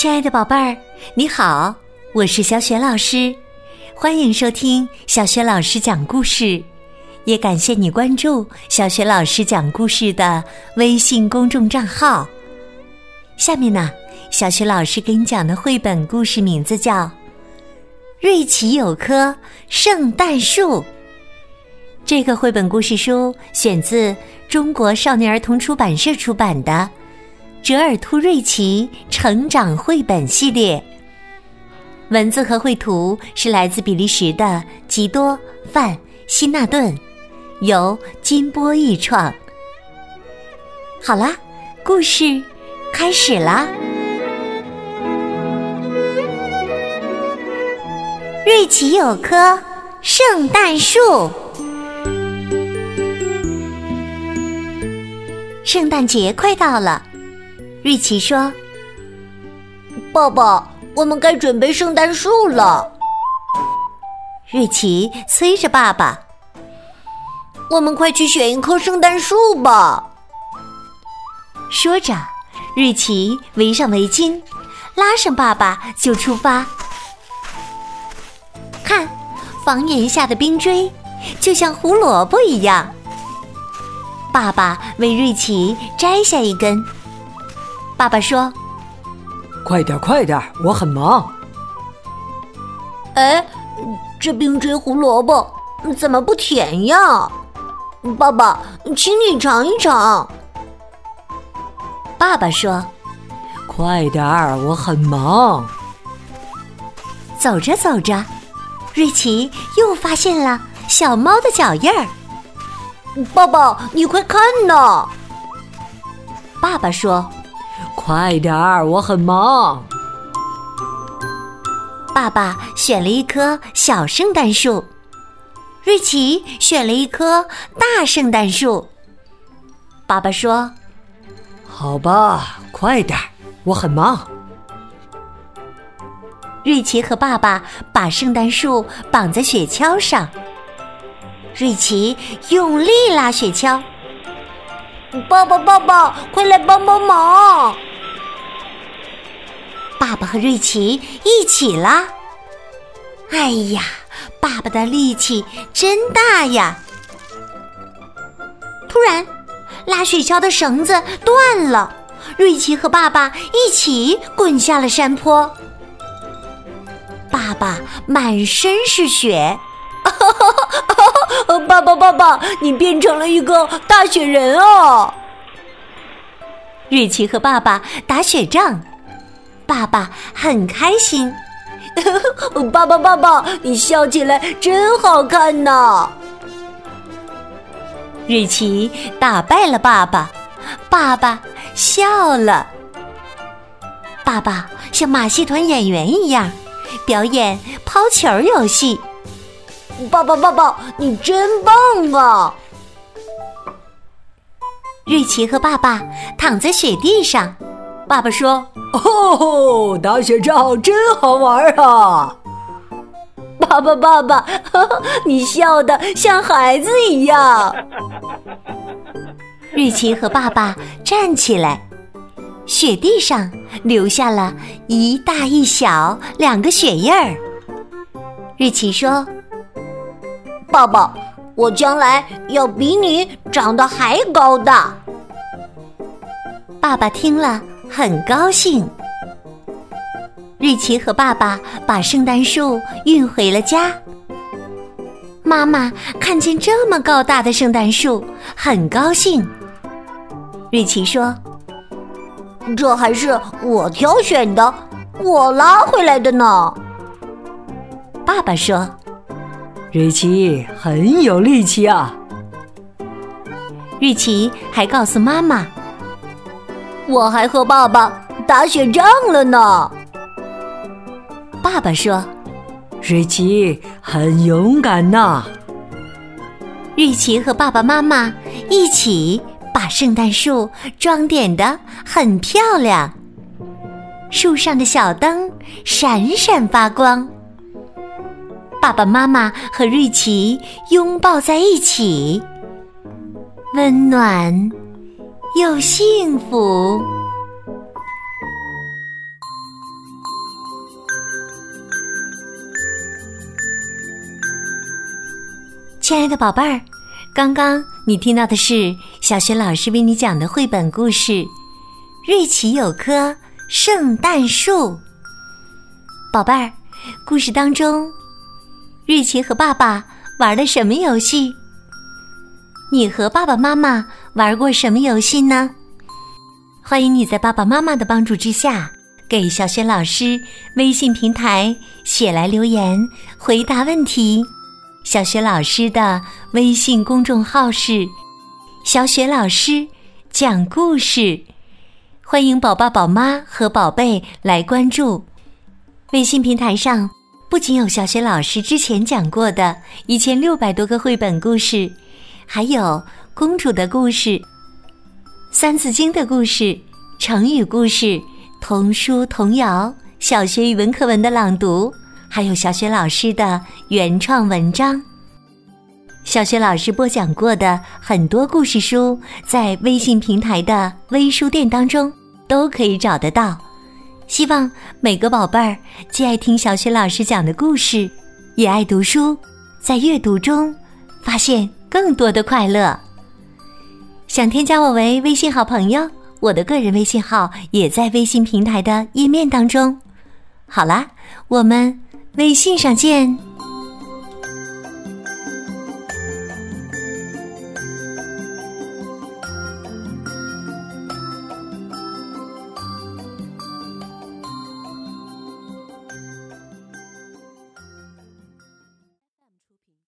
亲爱的宝贝儿，你好，我是小雪老师，欢迎收听小雪老师讲故事，也感谢你关注小雪老师讲故事的微信公众账号。下面呢，小雪老师给你讲的绘本故事名字叫《瑞奇有棵圣诞树》。这个绘本故事书选自中国少年儿童出版社出版的。折耳兔瑞奇成长绘本系列，文字和绘图是来自比利时的吉多范希纳顿，由金波译创。好啦，故事开始啦！瑞奇有棵圣诞树，圣诞节快到了。瑞奇说：“爸爸，我们该准备圣诞树了。”瑞奇催着爸爸：“我们快去选一棵圣诞树吧！”说着，瑞奇围上围巾，拉上爸爸就出发。看，房檐下的冰锥就像胡萝卜一样。爸爸为瑞奇摘下一根。爸爸说：“快点，快点，我很忙。”哎，这冰锥胡萝卜怎么不甜呀？爸爸，请你尝一尝。爸爸说：“快点儿，我很忙。”走着走着，瑞奇又发现了小猫的脚印儿。爸爸，你快看呐！爸爸说。快点儿，我很忙。爸爸选了一棵小圣诞树，瑞奇选了一棵大圣诞树。爸爸说：“好吧，快点儿，我很忙。”瑞奇和爸爸把圣诞树绑在雪橇上，瑞奇用力拉雪橇。爸爸，爸爸，快来帮帮忙！爸爸和瑞奇一起拉。哎呀，爸爸的力气真大呀！突然，拉雪橇的绳子断了，瑞奇和爸爸一起滚下了山坡。爸爸满身是雪，爸爸，爸爸，你变成了一个大雪人哦！瑞奇和爸爸打雪仗。爸爸很开心，爸爸爸爸，你笑起来真好看呐！瑞奇打败了爸爸，爸爸笑了。爸爸像马戏团演员一样表演抛球游戏。爸爸爸爸，你真棒啊！瑞奇和爸爸躺在雪地上。爸爸说：“哦，打雪仗真好玩啊！”爸爸，爸爸，你笑的像孩子一样。瑞奇和爸爸站起来，雪地上留下了一大一小两个雪印儿。瑞奇说：“爸爸，我将来要比你长得还高大。”爸爸听了。很高兴，瑞奇和爸爸把圣诞树运回了家。妈妈看见这么高大的圣诞树，很高兴。瑞奇说：“这还是我挑选的，我拉回来的呢。”爸爸说：“瑞奇很有力气啊。”瑞奇还告诉妈妈。我还和爸爸打雪仗了呢。爸爸说：“瑞奇很勇敢呐。”瑞奇和爸爸妈妈一起把圣诞树装点的很漂亮，树上的小灯闪闪发光。爸爸妈妈和瑞奇拥抱在一起，温暖。又幸福。亲爱的宝贝儿，刚刚你听到的是小学老师为你讲的绘本故事《瑞奇有棵圣诞树》。宝贝儿，故事当中，瑞奇和爸爸玩的什么游戏？你和爸爸妈妈玩过什么游戏呢？欢迎你在爸爸妈妈的帮助之下，给小雪老师微信平台写来留言，回答问题。小雪老师的微信公众号是“小雪老师讲故事”，欢迎宝爸宝妈和宝贝来关注。微信平台上不仅有小雪老师之前讲过的一千六百多个绘本故事，还有公主的故事、三字经的故事、成语故事、童书童谣、小学语文课文的朗读。还有小雪老师的原创文章，小雪老师播讲过的很多故事书，在微信平台的微书店当中都可以找得到。希望每个宝贝儿既爱听小雪老师讲的故事，也爱读书，在阅读中发现更多的快乐。想添加我为微信好朋友，我的个人微信号也在微信平台的页面当中。好啦，我们。微信上见。